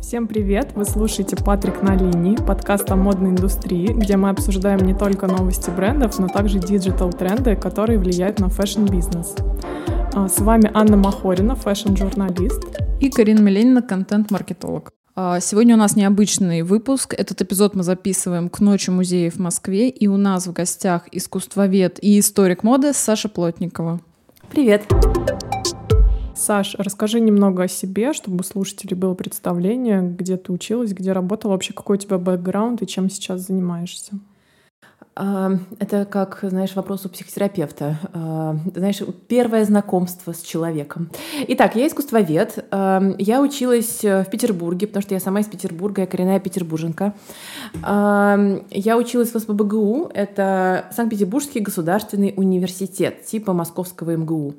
Всем привет! Вы слушаете «Патрик на линии», подкаст о модной индустрии, где мы обсуждаем не только новости брендов, но также digital-тренды, которые влияют на fashion-бизнес. А, с вами Анна Махорина, fashion-журналист. И Карина Миленина, контент-маркетолог. А, сегодня у нас необычный выпуск. Этот эпизод мы записываем к Ночи музеев в Москве. И у нас в гостях искусствовед и историк моды Саша Плотникова. Привет! Саш, расскажи немного о себе, чтобы у слушателей было представление, где ты училась, где работала, вообще какой у тебя бэкграунд и чем сейчас занимаешься. А, это как, знаешь, вопрос у психотерапевта. А, знаешь, первое знакомство с человеком. Итак, я искусствовед. А, я училась в Петербурге, потому что я сама из Петербурга, я коренная петербурженка. Я училась в СПБГУ, это Санкт-Петербургский государственный университет, типа московского МГУ.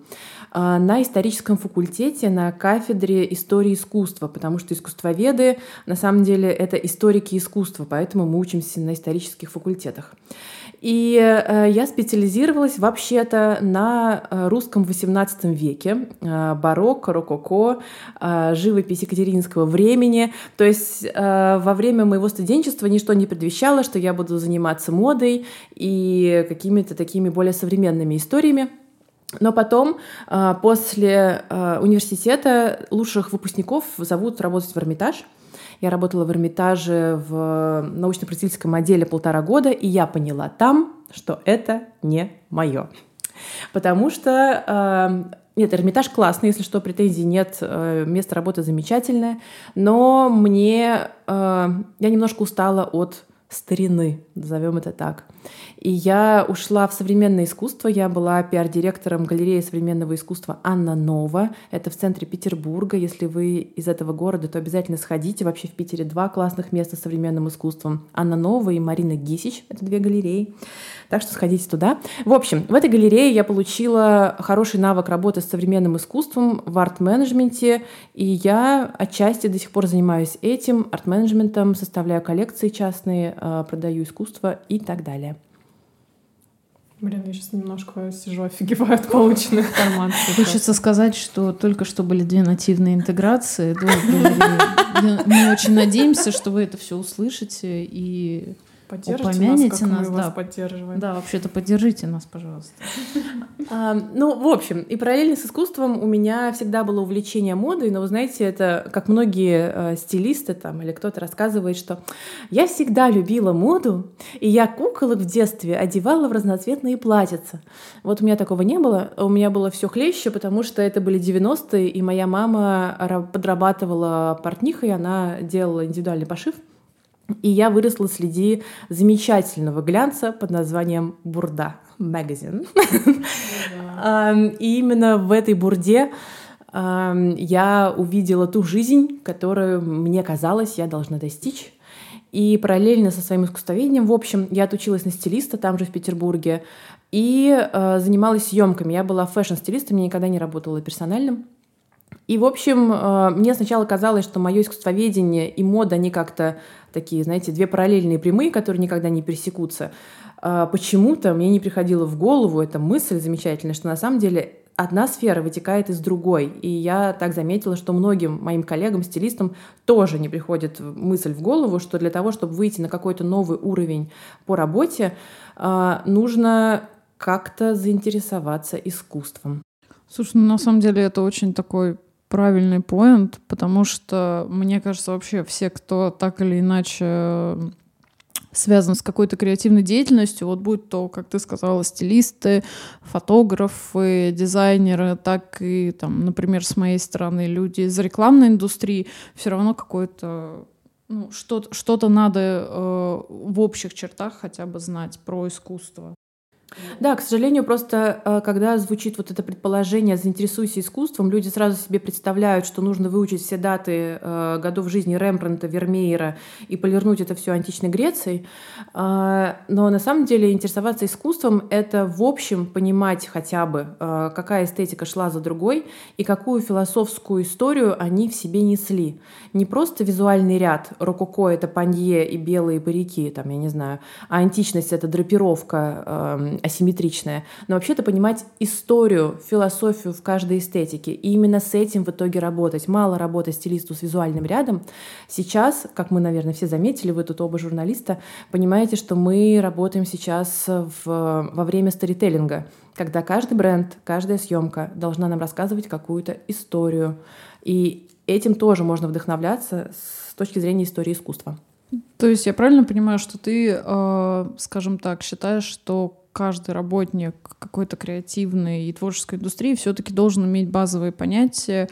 А, на историческом факультете на кафедре истории искусства, потому что искусствоведы на самом деле это историки искусства, поэтому мы учимся на исторических факультетах. И э, я специализировалась вообще-то на э, русском XVIII веке, э, барокко, рококо, живопись екатеринского времени. То есть во время моего студенчества ничто не предвещало, что я буду заниматься модой и какими-то такими более современными историями. Но потом, а, после а, университета, лучших выпускников зовут работать в Эрмитаж. Я работала в Эрмитаже в научно-просветительском отделе полтора года, и я поняла там, что это не мое. Потому что а, нет, Эрмитаж классный, если что, претензий нет, место работы замечательное, но мне я немножко устала от старины, назовем это так. И я ушла в современное искусство. Я была пиар-директором галереи современного искусства Анна Нова. Это в центре Петербурга. Если вы из этого города, то обязательно сходите. Вообще в Питере два классных места с современным искусством. Анна Нова и Марина Гисич. Это две галереи. Так что сходите туда. В общем, в этой галерее я получила хороший навык работы с современным искусством в арт-менеджменте. И я отчасти до сих пор занимаюсь этим, арт-менеджментом, составляю коллекции частные, продаю искусство и так далее. Блин, я сейчас немножко сижу, офигеваю от полученной информации. Хочется сказать, что только что были две нативные интеграции. Мы очень надеемся, что вы это все услышите и Поддержите упомяните нас, как нас, мы да. вас поддерживаем. Да, вообще-то поддержите нас, пожалуйста. А, ну, в общем, и параллельно с искусством у меня всегда было увлечение модой, но вы знаете, это как многие э, стилисты там или кто-то рассказывает, что я всегда любила моду, и я куколок в детстве одевала в разноцветные платьица. Вот у меня такого не было, у меня было все хлеще, потому что это были 90-е, и моя мама подрабатывала портнихой, она делала индивидуальный пошив. И я выросла среди замечательного глянца под названием «Бурда» магазин. И именно в этой бурде я увидела ту жизнь, которую мне казалось, я должна достичь. И параллельно со своим искусствоведением, в общем, я отучилась на стилиста там же в Петербурге и э, занималась съемками. Я была фэшн-стилистом, я никогда не работала персональным. И, в общем, э, мне сначала казалось, что мое искусствоведение и мода, они как-то такие, знаете, две параллельные прямые, которые никогда не пересекутся. Э, почему-то мне не приходило в голову эта мысль замечательная, что на самом деле одна сфера вытекает из другой. И я так заметила, что многим моим коллегам, стилистам тоже не приходит мысль в голову, что для того, чтобы выйти на какой-то новый уровень по работе, э, нужно как-то заинтересоваться искусством. Слушай, ну на самом деле это очень такой правильный поинт, потому что, мне кажется, вообще все, кто так или иначе связан с какой-то креативной деятельностью, вот будь то, как ты сказала, стилисты, фотографы, дизайнеры, так и, там, например, с моей стороны, люди из рекламной индустрии, все равно какое-то ну, что-то, что-то надо э, в общих чертах хотя бы знать про искусство. Да, к сожалению, просто э, когда звучит вот это предположение «заинтересуйся искусством», люди сразу себе представляют, что нужно выучить все даты э, годов жизни Рембрандта, Вермеера и полирнуть это все античной Грецией. Э, но на самом деле интересоваться искусством — это в общем понимать хотя бы, какая эстетика шла за другой и какую философскую историю они в себе несли. Не просто визуальный ряд, рококо — это панье и белые парики, там, я не знаю, а античность — это драпировка, асимметричное, но вообще-то понимать историю, философию в каждой эстетике. И именно с этим в итоге работать. Мало работать стилисту с визуальным рядом. Сейчас, как мы, наверное, все заметили, вы тут оба журналиста, понимаете, что мы работаем сейчас в, во время сторителлинга, когда каждый бренд, каждая съемка должна нам рассказывать какую-то историю. И этим тоже можно вдохновляться с точки зрения истории искусства. То есть я правильно понимаю, что ты, э, скажем так, считаешь, что каждый работник какой-то креативной и творческой индустрии все-таки должен иметь базовые понятия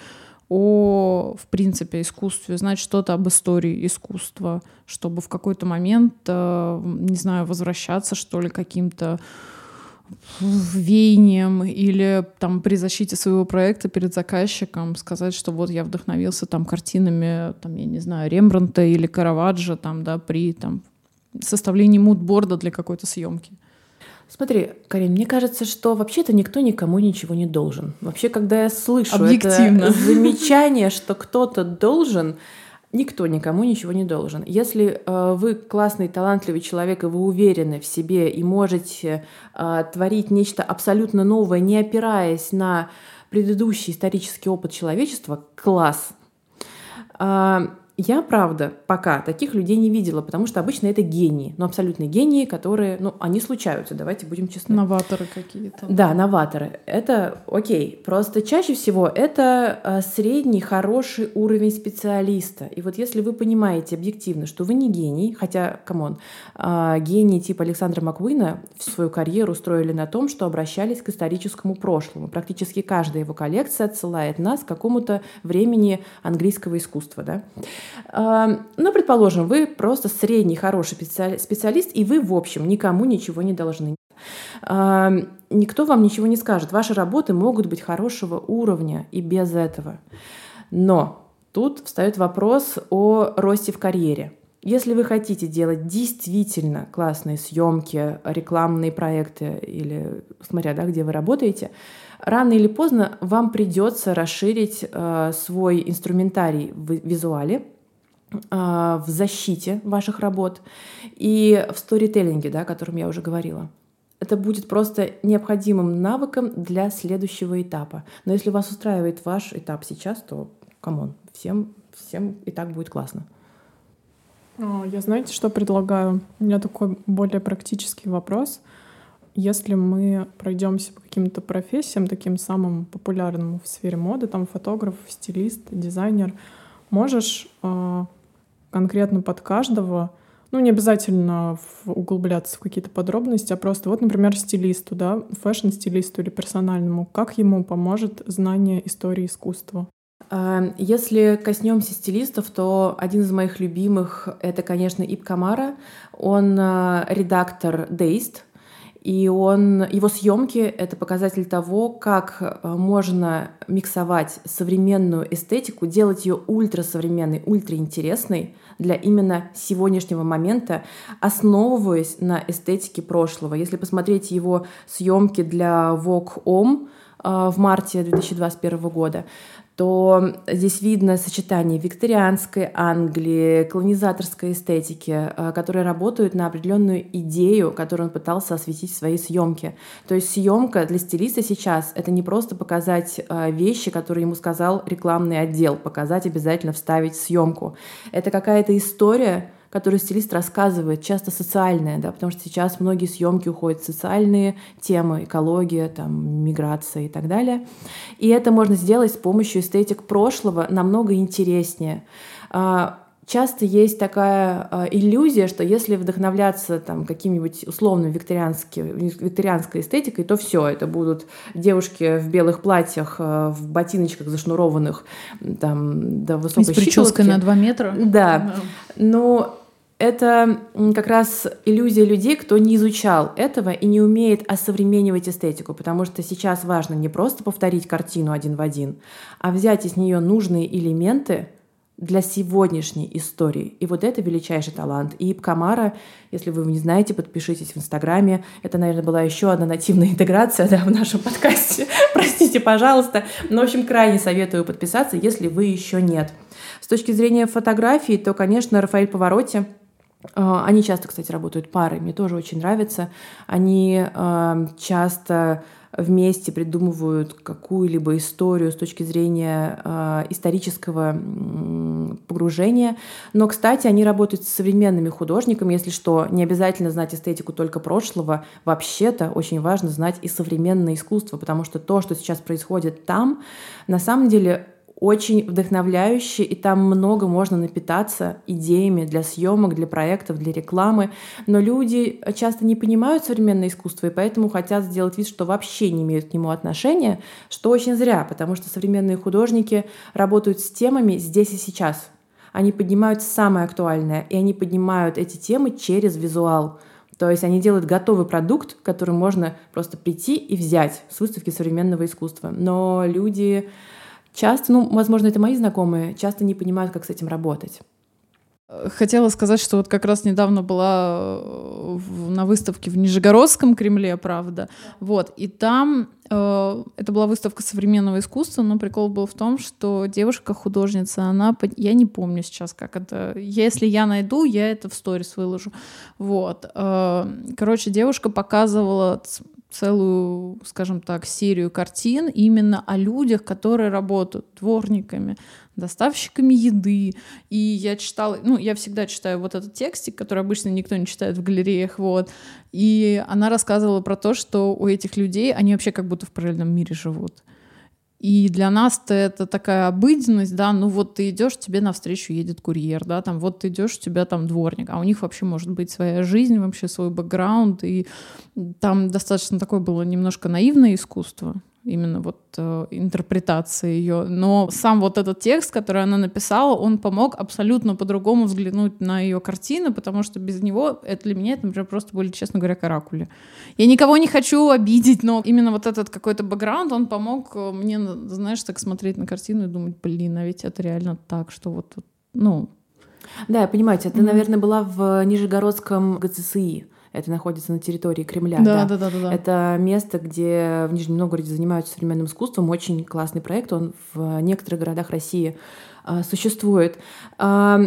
о, в принципе, искусстве, знать что-то об истории искусства, чтобы в какой-то момент, э, не знаю, возвращаться, что ли, каким-то веянием или там при защите своего проекта перед заказчиком сказать, что вот я вдохновился там картинами, там, я не знаю, Рембранта или Караваджо там, да, при там составлении мудборда для какой-то съемки. Смотри, Карин, мне кажется, что вообще-то никто никому ничего не должен. Вообще, когда я слышу это замечание, что кто-то должен, Никто никому ничего не должен. Если э, вы классный, талантливый человек, и вы уверены в себе и можете э, творить нечто абсолютно новое, не опираясь на предыдущий исторический опыт человечества, класс. Э, я, правда, пока таких людей не видела, потому что обычно это гении, ну, абсолютные гении, которые, ну, они случаются, давайте будем честны. Новаторы какие-то. Да, новаторы. Это окей. Просто чаще всего это а, средний, хороший уровень специалиста. И вот если вы понимаете объективно, что вы не гений, хотя, come on, а, гении типа Александра Маквина в свою карьеру строили на том, что обращались к историческому прошлому. Практически каждая его коллекция отсылает нас к какому-то времени английского искусства, да. Ну, предположим, вы просто средний хороший специалист, и вы, в общем, никому ничего не должны. Никто вам ничего не скажет. Ваши работы могут быть хорошего уровня и без этого. Но тут встает вопрос о росте в карьере. Если вы хотите делать действительно классные съемки, рекламные проекты или смотря, да, где вы работаете, рано или поздно вам придется расширить э, свой инструментарий в визуале, в защите ваших работ и в сторителлинге, да, о котором я уже говорила. Это будет просто необходимым навыком для следующего этапа. Но если вас устраивает ваш этап сейчас, то, come on, всем, всем и так будет классно. А, я знаете, что предлагаю? У меня такой более практический вопрос. Если мы пройдемся по каким-то профессиям, таким самым популярным в сфере моды, там фотограф, стилист, дизайнер, можешь а, конкретно под каждого, ну, не обязательно углубляться в какие-то подробности, а просто вот, например, стилисту, да, fashion-стилисту или персональному, как ему поможет знание истории искусства? А, если коснемся стилистов, то один из моих любимых — это, конечно, Иб Камара. Он а, редактор Дейст, и он, его съемки — это показатель того, как э, можно миксовать современную эстетику, делать ее ультрасовременной, ультраинтересной для именно сегодняшнего момента, основываясь на эстетике прошлого. Если посмотреть его съемки для Vogue Om э, в марте 2021 года, то здесь видно сочетание викторианской Англии, колонизаторской эстетики, э, которые работают на определенную идею, которую он пытался осветить в своей съемке. То есть съемка для стилиста сейчас — это не просто показать э, вещи, которые ему сказал рекламный отдел, показать обязательно вставить съемку. Это какая-то история, которую стилист рассказывает, часто социальная, да, потому что сейчас многие съемки уходят в социальные темы, экология, там, миграция и так далее. И это можно сделать с помощью эстетик прошлого намного интереснее. А, часто есть такая э, иллюзия, что если вдохновляться там каким-нибудь условно викторианской эстетикой, то все, это будут девушки в белых платьях, э, в ботиночках зашнурованных там до высокой с прической на 2 метра. Да. Но это как раз иллюзия людей, кто не изучал этого и не умеет осовременивать эстетику, потому что сейчас важно не просто повторить картину один в один, а взять из нее нужные элементы для сегодняшней истории. И вот это величайший талант. И Иб если вы не знаете, подпишитесь в Инстаграме. Это, наверное, была еще одна нативная интеграция да, в нашем подкасте. Простите, пожалуйста. Но, в общем, крайне советую подписаться, если вы еще нет. С точки зрения фотографии, то, конечно, Рафаэль Повороте — они часто, кстати, работают парой, мне тоже очень нравится. Они э, часто вместе придумывают какую-либо историю с точки зрения э, исторического погружения. Но, кстати, они работают с современными художниками, если что, не обязательно знать эстетику только прошлого. Вообще-то очень важно знать и современное искусство, потому что то, что сейчас происходит там, на самом деле очень вдохновляющий, и там много можно напитаться идеями для съемок, для проектов, для рекламы. Но люди часто не понимают современное искусство, и поэтому хотят сделать вид, что вообще не имеют к нему отношения, что очень зря, потому что современные художники работают с темами здесь и сейчас. Они поднимают самое актуальное, и они поднимают эти темы через визуал. То есть они делают готовый продукт, который можно просто прийти и взять с выставки современного искусства. Но люди часто, ну, возможно, это мои знакомые, часто не понимают, как с этим работать. Хотела сказать, что вот как раз недавно была э, на выставке в Нижегородском Кремле, правда. Вот, и там э, это была выставка современного искусства, но прикол был в том, что девушка-художница, она, я не помню сейчас, как это, если я найду, я это в сторис выложу. Вот, э, короче, девушка показывала целую, скажем так, серию картин именно о людях, которые работают дворниками, доставщиками еды. И я читала, ну, я всегда читаю вот этот текстик, который обычно никто не читает в галереях, вот. И она рассказывала про то, что у этих людей, они вообще как будто в параллельном мире живут. И для нас-то это такая обыденность, да, ну вот ты идешь, тебе навстречу едет курьер, да, там вот ты идешь, у тебя там дворник, а у них вообще может быть своя жизнь, вообще свой бэкграунд, и там достаточно такое было немножко наивное искусство, именно вот э, интерпретация ее. Но сам вот этот текст, который она написала, он помог абсолютно по-другому взглянуть на ее картины, потому что без него это для меня, это, например, просто были, честно говоря, каракули. Я никого не хочу обидеть, но именно вот этот какой-то бэкграунд, он помог э, мне, знаешь, так смотреть на картину и думать, блин, а ведь это реально так, что вот, ну... Да, я понимаете, это, mm-hmm. наверное, была в Нижегородском ГЦСИ. Это находится на территории Кремля. Да, да, да, да. да. Это место, где в Нижнем Новгороде занимаются современным искусством. Очень классный проект. Он в некоторых городах России а, существует. А,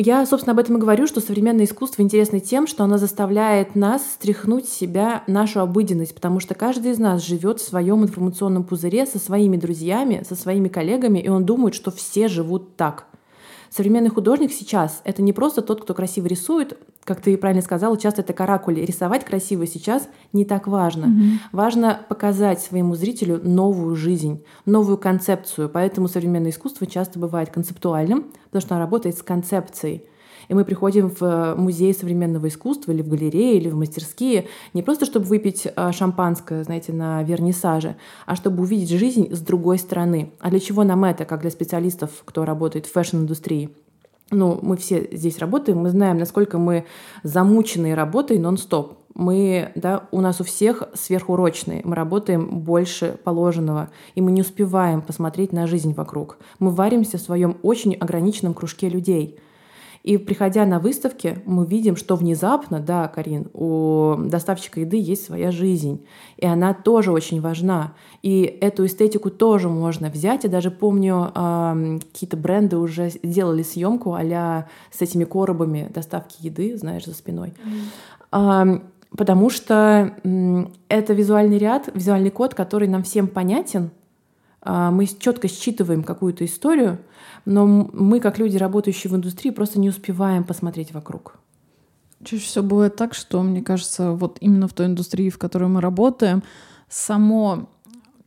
я, собственно, об этом и говорю, что современное искусство интересно тем, что оно заставляет нас стряхнуть с себя нашу обыденность, потому что каждый из нас живет в своем информационном пузыре со своими друзьями, со своими коллегами, и он думает, что все живут так. Современный художник сейчас — это не просто тот, кто красиво рисует, как ты правильно сказала, часто это каракули. Рисовать красиво сейчас не так важно. Mm-hmm. Важно показать своему зрителю новую жизнь, новую концепцию. Поэтому современное искусство часто бывает концептуальным, потому что оно работает с концепцией. И мы приходим в музей современного искусства или в галереи, или в мастерские не просто чтобы выпить а, шампанское, знаете, на вернисаже, а чтобы увидеть жизнь с другой стороны. А для чего нам это, как для специалистов, кто работает в fashion-индустрии? Ну, мы все здесь работаем, мы знаем, насколько мы замученные работой нон-стоп. Мы, да, у нас у всех сверхурочные, мы работаем больше положенного, и мы не успеваем посмотреть на жизнь вокруг. Мы варимся в своем очень ограниченном кружке людей – и приходя на выставки, мы видим, что внезапно, да, Карин, у доставщика еды есть своя жизнь, и она тоже очень важна. И эту эстетику тоже можно взять. Я даже помню, какие-то бренды уже делали съемку а с этими коробами доставки еды, знаешь, за спиной. Mm. Потому что это визуальный ряд, визуальный код, который нам всем понятен. Э, мы четко считываем какую-то историю, но мы, как люди, работающие в индустрии, просто не успеваем посмотреть вокруг. Чаще всего бывает так, что, мне кажется, вот именно в той индустрии, в которой мы работаем, само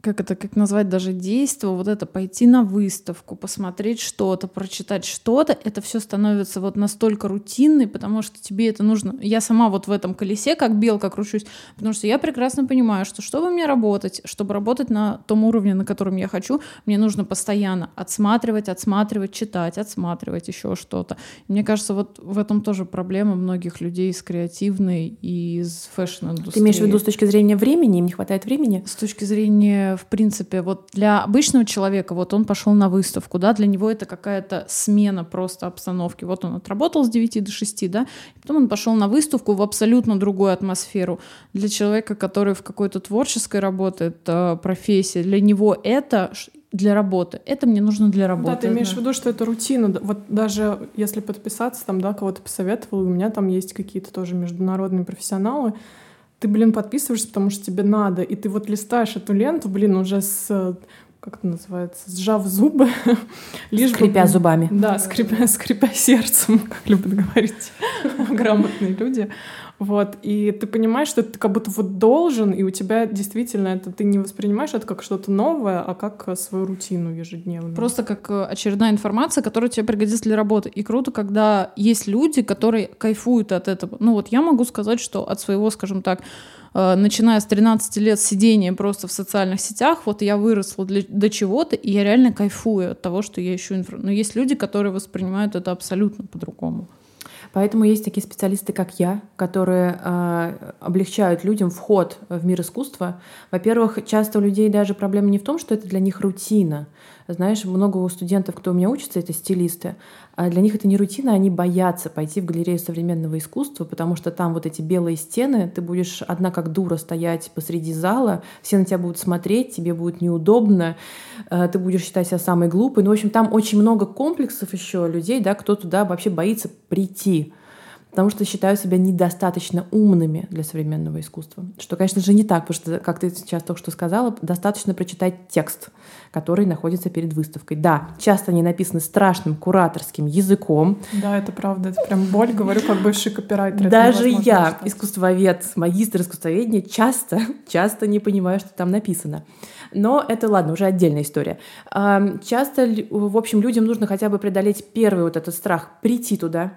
как это, как назвать даже действие, вот это пойти на выставку, посмотреть что-то, прочитать что-то, это все становится вот настолько рутинной, потому что тебе это нужно. Я сама вот в этом колесе как белка кручусь, потому что я прекрасно понимаю, что чтобы мне работать, чтобы работать на том уровне, на котором я хочу, мне нужно постоянно отсматривать, отсматривать, читать, отсматривать еще что-то. Мне кажется, вот в этом тоже проблема многих людей из креативной и из fashion-индустрии. Ты имеешь в виду с точки зрения времени? Им не хватает времени? С точки зрения в принципе, вот для обычного человека, вот он пошел на выставку, да, для него это какая-то смена просто обстановки. Вот он отработал с 9 до 6, да, и потом он пошел на выставку в абсолютно другую атмосферу. Для человека, который в какой-то творческой работает э, профессии, для него это для работы. Это мне нужно для работы. Да, ты имеешь да. в виду, что это рутина. Вот даже если подписаться, там, да, кого-то посоветовал, у меня там есть какие-то тоже международные профессионалы, ты, блин, подписываешься, потому что тебе надо, и ты вот листаешь эту ленту, блин, уже с как это называется, сжав зубы. лишь скрипя бы, зубами. Да, скрипя, скрипя сердцем, как любят говорить грамотные люди. Вот, и ты понимаешь, что ты как будто вот должен, и у тебя действительно это ты не воспринимаешь это как что-то новое, а как свою рутину ежедневную. Просто как э, очередная информация, которая тебе пригодится для работы. И круто, когда есть люди, которые кайфуют от этого. Ну вот я могу сказать, что от своего, скажем так, э, начиная с 13 лет сидения просто в социальных сетях, вот я выросла для, до чего-то, и я реально кайфую от того, что я ищу информацию. Но есть люди, которые воспринимают это абсолютно по-другому. Поэтому есть такие специалисты, как я, которые э, облегчают людям вход в мир искусства. Во-первых, часто у людей даже проблема не в том, что это для них рутина. Знаешь, много у студентов, кто у меня учится, это стилисты. А для них это не рутина, они боятся пойти в галерею современного искусства, потому что там вот эти белые стены, ты будешь одна как дура стоять посреди зала, все на тебя будут смотреть, тебе будет неудобно, э, ты будешь считать себя самой глупой. Ну, в общем, там очень много комплексов еще людей, да, кто туда вообще боится прийти потому что считаю себя недостаточно умными для современного искусства. Что, конечно же, не так, потому что, как ты сейчас только что сказала, достаточно прочитать текст, который находится перед выставкой. Да, часто они написаны страшным кураторским языком. Да, это правда, это прям боль, говорю, как бывший копирайтер. Даже я, читать. искусствовед, магистр искусствоведения, часто, часто не понимаю, что там написано. Но это, ладно, уже отдельная история. Часто, в общем, людям нужно хотя бы преодолеть первый вот этот страх, прийти туда,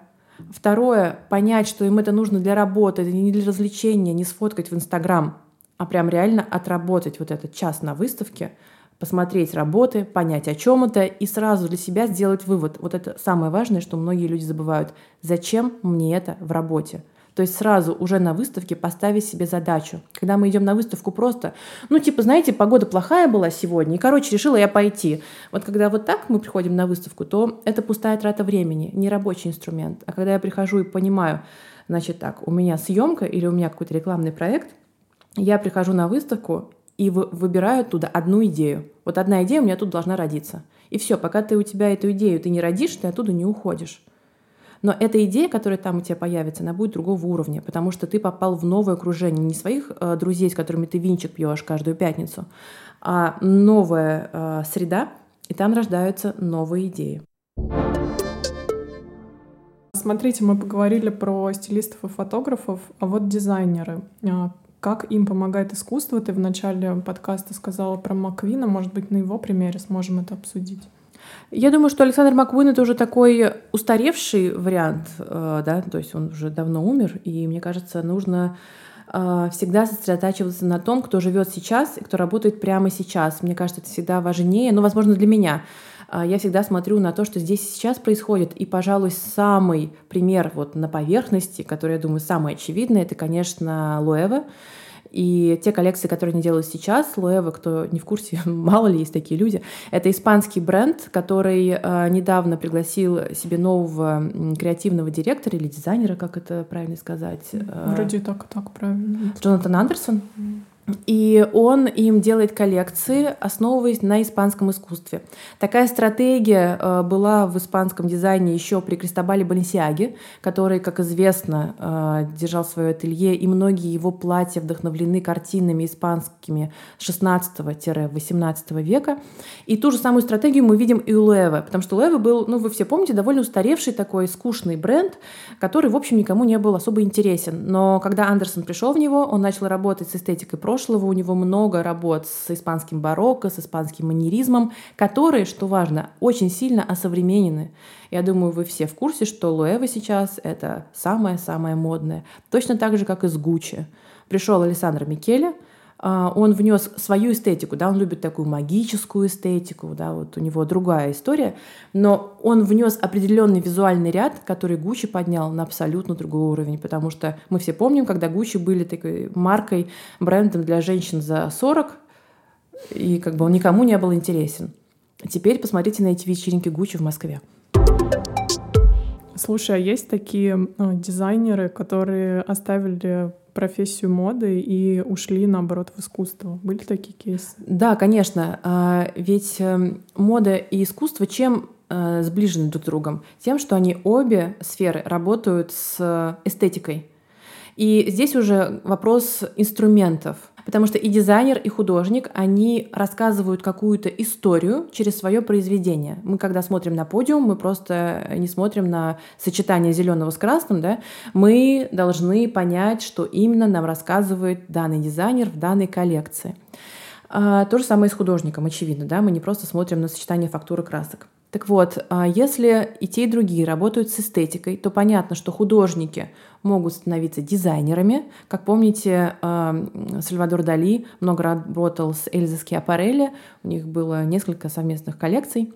Второе, понять, что им это нужно для работы, это не для развлечения, не сфоткать в Инстаграм, а прям реально отработать вот этот час на выставке, посмотреть работы, понять, о чем это, и сразу для себя сделать вывод. Вот это самое важное, что многие люди забывают. Зачем мне это в работе? То есть сразу уже на выставке поставить себе задачу. Когда мы идем на выставку просто, ну типа, знаете, погода плохая была сегодня, и, короче, решила я пойти. Вот когда вот так мы приходим на выставку, то это пустая трата времени, не рабочий инструмент. А когда я прихожу и понимаю, значит так, у меня съемка или у меня какой-то рекламный проект, я прихожу на выставку и выбираю оттуда одну идею. Вот одна идея у меня тут должна родиться. И все, пока ты у тебя эту идею ты не родишь, ты оттуда не уходишь. Но эта идея, которая там у тебя появится, она будет другого уровня, потому что ты попал в новое окружение, не своих э, друзей, с которыми ты винчик пьешь каждую пятницу, а новая э, среда, и там рождаются новые идеи. Смотрите, мы поговорили про стилистов и фотографов, а вот дизайнеры. А, как им помогает искусство? Ты в начале подкаста сказала про Маквина. Может быть, на его примере сможем это обсудить? Я думаю, что Александр Маккуин это уже такой устаревший вариант, э, да, то есть он уже давно умер, и мне кажется, нужно э, всегда сосредотачиваться на том, кто живет сейчас и кто работает прямо сейчас. Мне кажется, это всегда важнее, ну, возможно, для меня. Э, я всегда смотрю на то, что здесь сейчас происходит. И, пожалуй, самый пример вот на поверхности, который, я думаю, самый очевидный, это, конечно, Луэва. И те коллекции, которые они делают сейчас, Луэва, кто не в курсе, мало ли есть такие люди, это испанский бренд, который э, недавно пригласил себе нового креативного директора или дизайнера, как это правильно сказать. Э, Вроде так, так правильно. Джонатан Андерсон. И он им делает коллекции, основываясь на испанском искусстве. Такая стратегия э, была в испанском дизайне еще при Кристобале Баленсиаге, который, как известно, э, держал свое ателье, и многие его платья вдохновлены картинами испанскими 16-18 века. И ту же самую стратегию мы видим и у Луэва, потому что Луэва был, ну вы все помните, довольно устаревший такой скучный бренд, который, в общем, никому не был особо интересен. Но когда Андерсон пришел в него, он начал работать с эстетикой прошлого, у него много работ с испанским барокко, с испанским манеризмом, которые, что важно, очень сильно осовременены. Я думаю, вы все в курсе, что Луэва сейчас — это самое-самое модное. Точно так же, как и с Гуччи. Пришел Александр Микеле — он внес свою эстетику, да, он любит такую магическую эстетику, да, вот у него другая история, но он внес определенный визуальный ряд, который Гуччи поднял на абсолютно другой уровень, потому что мы все помним, когда Гуччи были такой маркой, брендом для женщин за 40, и как бы он никому не был интересен. Теперь посмотрите на эти вечеринки Гуччи в Москве. Слушай, а есть такие ну, дизайнеры, которые оставили профессию моды и ушли, наоборот, в искусство? Были такие кейсы? Да, конечно. А, ведь эм, мода и искусство чем э, сближены друг с другом? Тем, что они обе сферы работают с эстетикой. И здесь уже вопрос инструментов — Потому что и дизайнер, и художник, они рассказывают какую-то историю через свое произведение. Мы, когда смотрим на подиум, мы просто не смотрим на сочетание зеленого с красным, да, мы должны понять, что именно нам рассказывает данный дизайнер в данной коллекции. А, то же самое и с художником, очевидно, да, мы не просто смотрим на сочетание фактуры красок. Так вот, а, если и те, и другие работают с эстетикой, то понятно, что художники могут становиться дизайнерами. Как помните, а, Сальвадор Дали много работал с Эльзой Скиапарелли, у них было несколько совместных коллекций.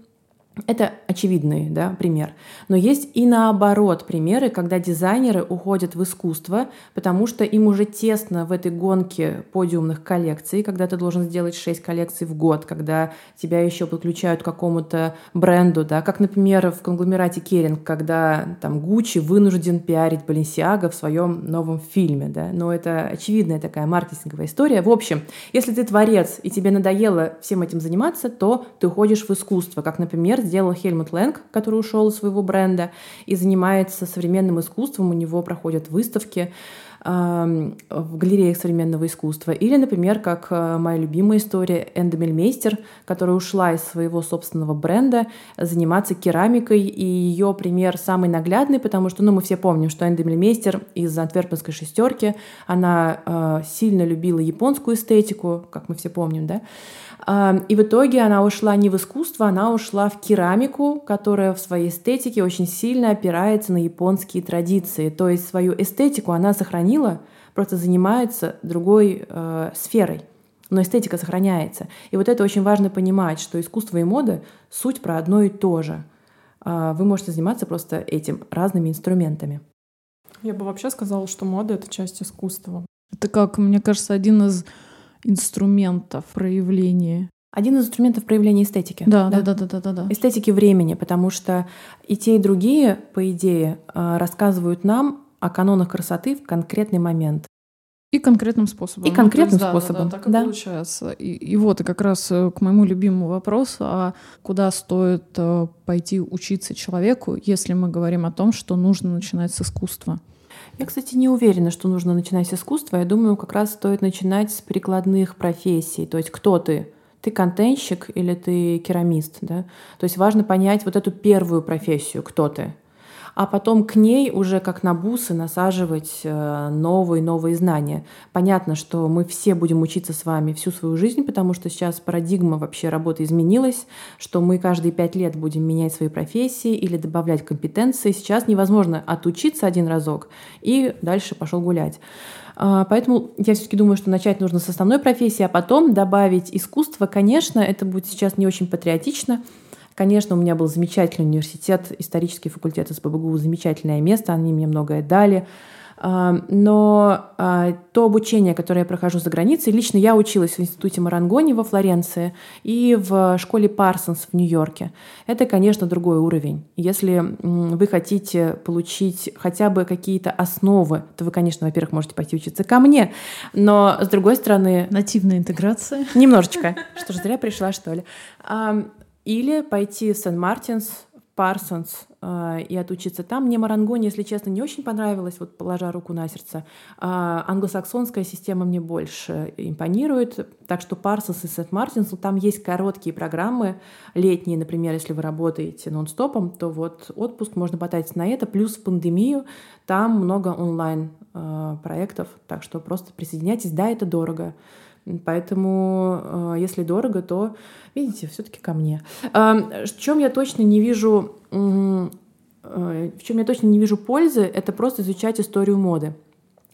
Это очевидный да, пример. Но есть и наоборот примеры, когда дизайнеры уходят в искусство, потому что им уже тесно в этой гонке подиумных коллекций, когда ты должен сделать 6 коллекций в год, когда тебя еще подключают к какому-то бренду, да, как, например, в конгломерате Керинг, когда там Гуччи вынужден пиарить Баленсиага в своем новом фильме. Да. Но это очевидная такая маркетинговая история. В общем, если ты творец и тебе надоело всем этим заниматься, то ты уходишь в искусство, как, например, сделал Хельмут Лэнг, который ушел из своего бренда и занимается современным искусством. У него проходят выставки в галереях современного искусства. Или, например, как э, моя любимая история Энда Мельмейстер, которая ушла из своего собственного бренда заниматься керамикой. И ее пример самый наглядный, потому что ну, мы все помним, что Энда Мельмейстер из Антверпенской шестерки, она э, сильно любила японскую эстетику, как мы все помним, да, и в итоге она ушла не в искусство, она ушла в керамику, которая в своей эстетике очень сильно опирается на японские традиции. То есть свою эстетику она сохранила, просто занимается другой э, сферой. Но эстетика сохраняется. И вот это очень важно понимать, что искусство и мода — суть про одно и то же. Э, вы можете заниматься просто этим разными инструментами. Я бы вообще сказала, что мода — это часть искусства. Это как, мне кажется, один из инструментов проявления. Один из инструментов проявления эстетики. Да, да, да, да, да, да, да. Эстетики времени, потому что и те, и другие, по идее, а, рассказывают нам о канонах красоты в конкретный момент. И конкретным способом. И конкретным ну, способом. Да, да, так и да. получается. И, и вот, и как раз э, к моему любимому вопросу, а куда стоит э, пойти учиться человеку, если мы говорим о том, что нужно начинать с искусства? Я, кстати, не уверена, что нужно начинать с искусства. Я думаю, как раз стоит начинать с прикладных профессий. То есть кто ты? Ты контентщик или ты керамист? Да? То есть важно понять вот эту первую профессию, кто ты а потом к ней уже как на бусы насаживать э, новые новые знания. Понятно, что мы все будем учиться с вами всю свою жизнь, потому что сейчас парадигма вообще работы изменилась, что мы каждые пять лет будем менять свои профессии или добавлять компетенции. Сейчас невозможно отучиться один разок и дальше пошел гулять. А, поэтому я все-таки думаю, что начать нужно с основной профессии, а потом добавить искусство. Конечно, это будет сейчас не очень патриотично, Конечно, у меня был замечательный университет, исторический факультет СПБГУ, замечательное место, они мне многое дали. А, но а, то обучение, которое я прохожу за границей, лично я училась в институте Марангони во Флоренции и в школе Парсонс в Нью-Йорке. Это, конечно, другой уровень. Если вы хотите получить хотя бы какие-то основы, то вы, конечно, во-первых, можете пойти учиться ко мне, но с другой стороны... Нативная интеграция. Немножечко. Что же, зря пришла, что ли. Или пойти в Saint Martins, Parsons э, и отучиться там. Мне Marangoni, если честно, не очень понравилось, вот положа руку на сердце. А англосаксонская система мне больше импонирует. Так что Парсонс и Saint Martins, там есть короткие программы, летние, например, если вы работаете нон-стопом, то вот отпуск можно потратить на это. Плюс в пандемию там много онлайн э, проектов, так что просто присоединяйтесь. Да, это дорого. Поэтому, э, если дорого, то, видите, все-таки ко мне. Э, в чем я точно не вижу, э, в чем я точно не вижу пользы, это просто изучать историю моды.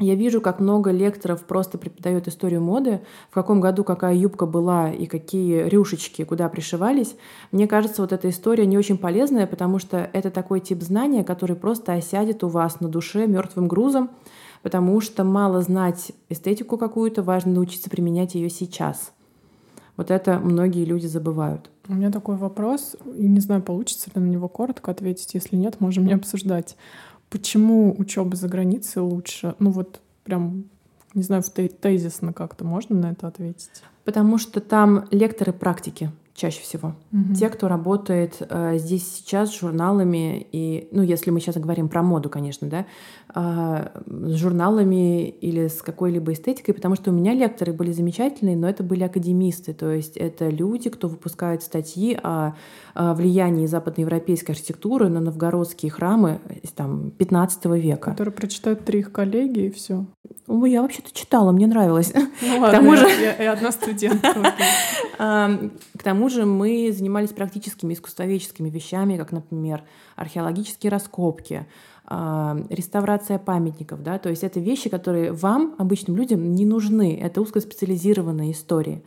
Я вижу, как много лекторов просто преподают историю моды, в каком году какая юбка была и какие рюшечки куда пришивались. Мне кажется, вот эта история не очень полезная, потому что это такой тип знания, который просто осядет у вас на душе мертвым грузом, потому что мало знать эстетику какую-то, важно научиться применять ее сейчас. Вот это многие люди забывают. У меня такой вопрос, и не знаю, получится ли на него коротко ответить. Если нет, можем не обсуждать. Почему учеба за границей лучше? Ну вот прям Не знаю, в тезисно как-то можно на это ответить? Потому что там лекторы практики чаще всего. Угу. Те, кто работает э, здесь сейчас с журналами, и, ну, если мы сейчас говорим про моду, конечно, да, э, с журналами или с какой-либо эстетикой, потому что у меня лекторы были замечательные, но это были академисты, то есть это люди, кто выпускает статьи о, о влиянии западноевропейской архитектуры на новгородские храмы там, 15 века. Которые прочитают три их коллеги и все. Ну, я вообще-то читала, мне нравилось. Ну ладно, К тому же... я, я одна студентка. К тому же мы занимались практическими искусствоведческими вещами, как, например, археологические раскопки, реставрация памятников, да, то есть это вещи, которые вам, обычным людям, не нужны, это узкоспециализированные истории.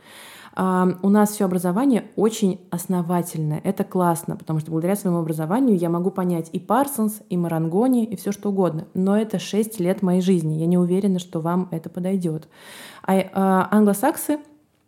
У нас все образование очень основательное. Это классно, потому что благодаря своему образованию я могу понять и Парсонс, и Марангони, и все что угодно. Но это 6 лет моей жизни. Я не уверена, что вам это подойдет. А, а англосаксы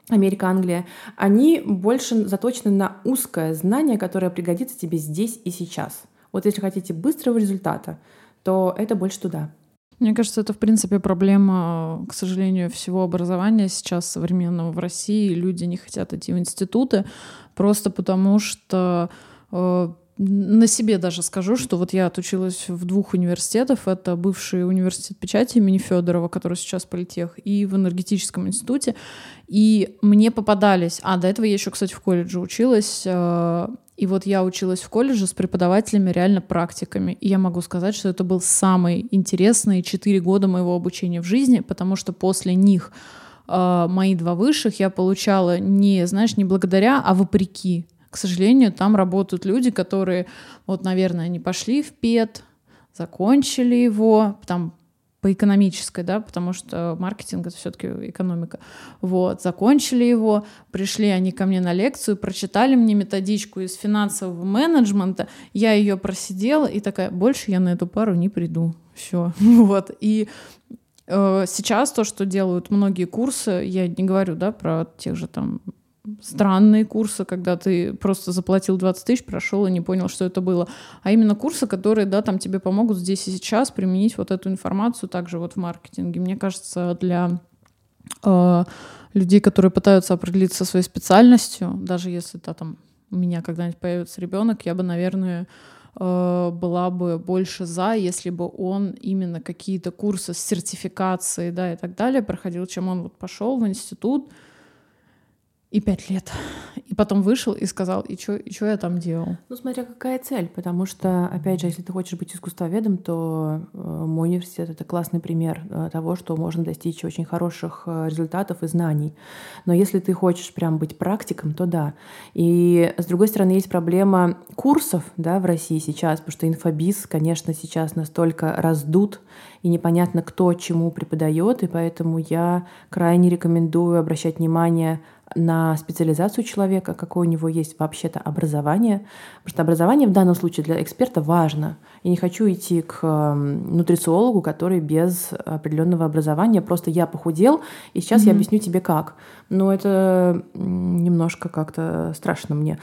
Америка, Англия, они больше заточены на узкое знание, которое пригодится тебе здесь и сейчас. Вот если хотите быстрого результата, то это больше туда. Мне кажется, это, в принципе, проблема, к сожалению, всего образования сейчас современного в России. Люди не хотят идти в институты просто потому, что э, на себе даже скажу, что вот я отучилась в двух университетах. Это бывший университет печати имени Федорова, который сейчас политех, и в энергетическом институте. И мне попадались... А, до этого я еще, кстати, в колледже училась. Э, и вот я училась в колледже с преподавателями, реально практиками. И я могу сказать, что это был самый интересный четыре года моего обучения в жизни, потому что после них э, мои два высших я получала не, знаешь, не благодаря, а вопреки. К сожалению, там работают люди, которые, вот, наверное, они пошли в ПЕД, закончили его, там по экономической, да, потому что маркетинг это все-таки экономика. Вот, закончили его, пришли они ко мне на лекцию, прочитали мне методичку из финансового менеджмента, я ее просидела и такая, больше я на эту пару не приду. Все. Вот. И э, сейчас то, что делают многие курсы, я не говорю, да, про тех же там странные курсы, когда ты просто заплатил 20 тысяч, прошел и не понял, что это было. А именно курсы, которые, да, там тебе помогут здесь и сейчас применить вот эту информацию также вот в маркетинге. Мне кажется, для э, людей, которые пытаются определиться своей специальностью, даже если да, там у меня когда-нибудь появится ребенок, я бы, наверное, э, была бы больше за, если бы он именно какие-то курсы с сертификацией, да, и так далее проходил, чем он вот пошел в институт, и пять лет. И потом вышел и сказал, и что и чё я там делал? Ну, смотря какая цель, потому что, опять же, если ты хочешь быть искусствоведом, то э, мой университет — это классный пример э, того, что можно достичь очень хороших э, результатов и знаний. Но если ты хочешь прям быть практиком, то да. И, с другой стороны, есть проблема курсов да, в России сейчас, потому что инфобиз, конечно, сейчас настолько раздут, и непонятно, кто чему преподает, и поэтому я крайне рекомендую обращать внимание на специализацию человека, какое у него есть вообще-то образование. Потому что образование в данном случае для эксперта важно. Я не хочу идти к нутрициологу, который без определенного образования. Просто я похудел, и сейчас mm-hmm. я объясню тебе как. Но это немножко как-то страшно мне.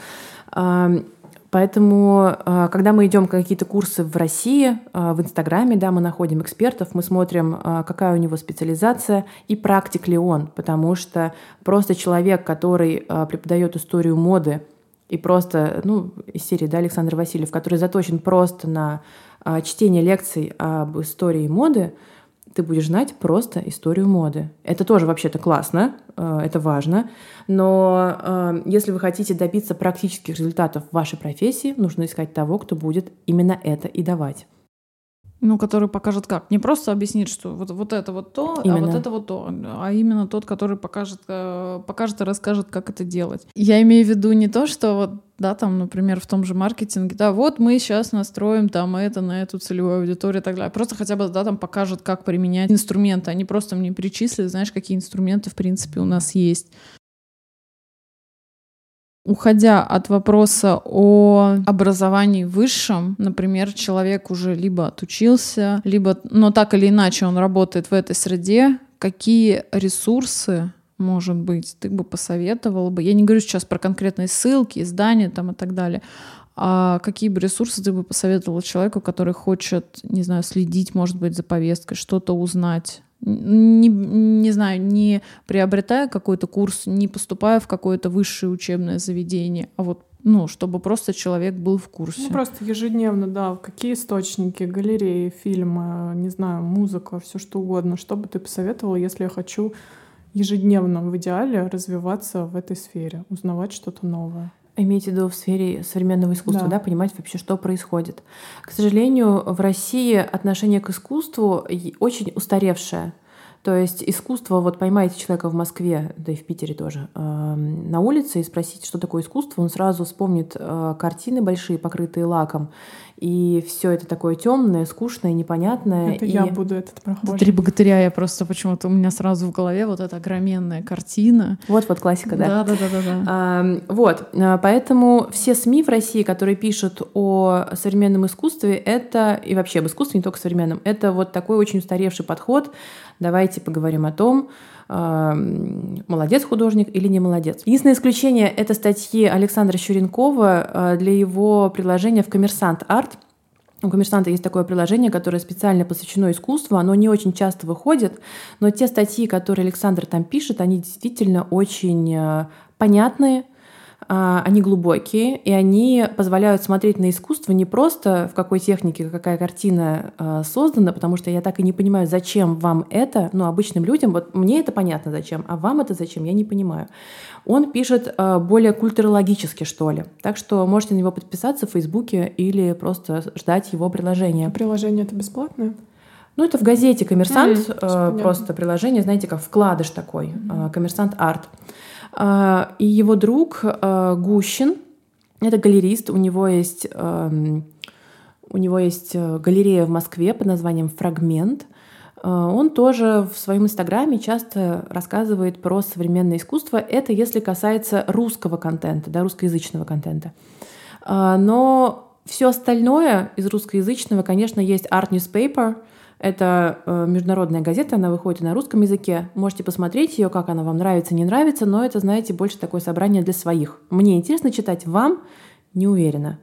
Поэтому, а, когда мы идем какие-то курсы в России, а, в Инстаграме, да, мы находим экспертов, мы смотрим, а, какая у него специализация и практик ли он, потому что просто человек, который преподает историю моды и просто, ну, из серии, да, Александр Васильев, который заточен просто на чтение лекций об истории моды, ты будешь знать просто историю моды. Это тоже вообще-то классно, э, это важно, но э, если вы хотите добиться практических результатов в вашей профессии, нужно искать того, кто будет именно это и давать. Ну, который покажет как. Не просто объяснит, что вот, вот это вот то, именно. а вот это вот то, а именно тот, который покажет, э, покажет и расскажет, как это делать. Я имею в виду не то, что вот, да, там, например, в том же маркетинге, да, вот мы сейчас настроим там это на эту целевую аудиторию и так далее. Просто хотя бы, да, там покажет, как применять инструменты. Они просто мне перечислят, знаешь, какие инструменты, в принципе, у нас есть уходя от вопроса о образовании высшем, например, человек уже либо отучился, либо, но так или иначе он работает в этой среде, какие ресурсы может быть, ты бы посоветовала бы? Я не говорю сейчас про конкретные ссылки, издания там и так далее, а какие бы ресурсы ты бы посоветовала человеку, который хочет, не знаю, следить, может быть, за повесткой, что-то узнать не, не знаю, не приобретая какой-то курс, не поступая в какое-то высшее учебное заведение, а вот ну, чтобы просто человек был в курсе. Ну, просто ежедневно, да, какие источники, галереи, фильмы, не знаю, музыка, все что угодно. Что бы ты посоветовала, если я хочу ежедневно в идеале развиваться в этой сфере, узнавать что-то новое? Имейте в виду в сфере современного искусства, да. да, понимать вообще, что происходит. К сожалению, в России отношение к искусству очень устаревшее. То есть искусство, вот поймаете человека в Москве, да и в Питере тоже, э, на улице и спросите, что такое искусство, он сразу вспомнит э, картины большие, покрытые лаком, и все это такое темное, скучное, непонятное. Это и... я буду этот прохожий. Три богатыря, я просто почему-то у меня сразу в голове вот эта огроменная картина. Вот вот классика, да. Да, да, да, да. да. А, вот, а, поэтому все СМИ в России, которые пишут о современном искусстве, это и вообще об искусстве, не только современном, это вот такой очень устаревший подход. Давайте поговорим о том, молодец художник или не молодец. Единственное исключение — это статьи Александра Щуренкова э, для его приложения в «Коммерсант Арт». У «Коммерсанта» есть такое приложение, которое специально посвящено искусству. Оно не очень часто выходит, но те статьи, которые Александр там пишет, они действительно очень э, понятные, а, они глубокие, и они позволяют смотреть на искусство не просто в какой технике какая картина а, создана, потому что я так и не понимаю, зачем вам это, ну, обычным людям, вот мне это понятно зачем, а вам это зачем, я не понимаю. Он пишет а, более культурологически, что ли. Так что можете на него подписаться в Фейсбуке или просто ждать его приложения. Приложение это бесплатное? Ну, это в газете «Коммерсант», mm, просто приложение, знаете, как вкладыш такой, mm-hmm. «Коммерсант Арт». А, и его друг а, Гущин, это галерист, у него есть, у него есть э, галерея в Москве под названием «Фрагмент», а, он тоже в своем инстаграме часто рассказывает про современное искусство. Это если касается русского контента, да, русскоязычного контента. Но все остальное из русскоязычного, конечно, есть Art Newspaper — это э, международная газета, она выходит на русском языке. Можете посмотреть ее, как она вам нравится, не нравится, но это, знаете, больше такое собрание для своих. Мне интересно читать, вам не уверена.